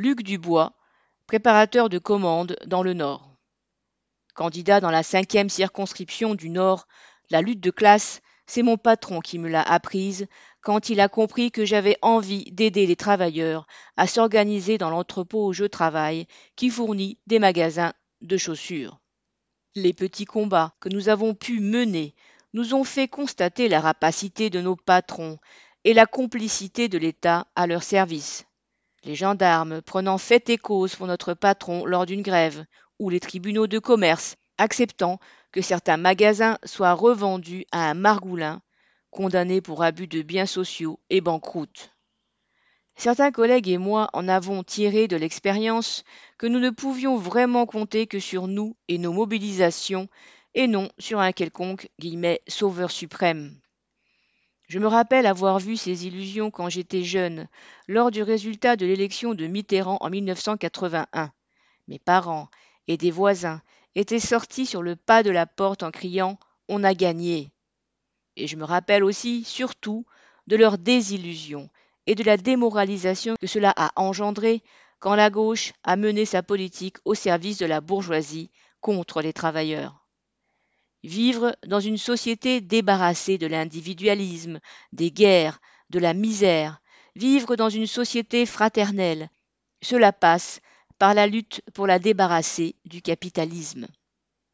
Luc Dubois, préparateur de commandes dans le Nord. Candidat dans la cinquième circonscription du Nord, la lutte de classe, c'est mon patron qui me l'a apprise quand il a compris que j'avais envie d'aider les travailleurs à s'organiser dans l'entrepôt où je travaille, qui fournit des magasins de chaussures. Les petits combats que nous avons pu mener nous ont fait constater la rapacité de nos patrons et la complicité de l'État à leur service. Les gendarmes prenant fait et cause pour notre patron lors d'une grève, ou les tribunaux de commerce acceptant que certains magasins soient revendus à un margoulin condamné pour abus de biens sociaux et banqueroute. Certains collègues et moi en avons tiré de l'expérience que nous ne pouvions vraiment compter que sur nous et nos mobilisations et non sur un quelconque guillemets, sauveur suprême. Je me rappelle avoir vu ces illusions quand j'étais jeune, lors du résultat de l'élection de Mitterrand en 1981. Mes parents et des voisins étaient sortis sur le pas de la porte en criant On a gagné. Et je me rappelle aussi, surtout, de leur désillusion et de la démoralisation que cela a engendré quand la gauche a mené sa politique au service de la bourgeoisie contre les travailleurs. Vivre dans une société débarrassée de l'individualisme, des guerres, de la misère, vivre dans une société fraternelle, cela passe par la lutte pour la débarrasser du capitalisme.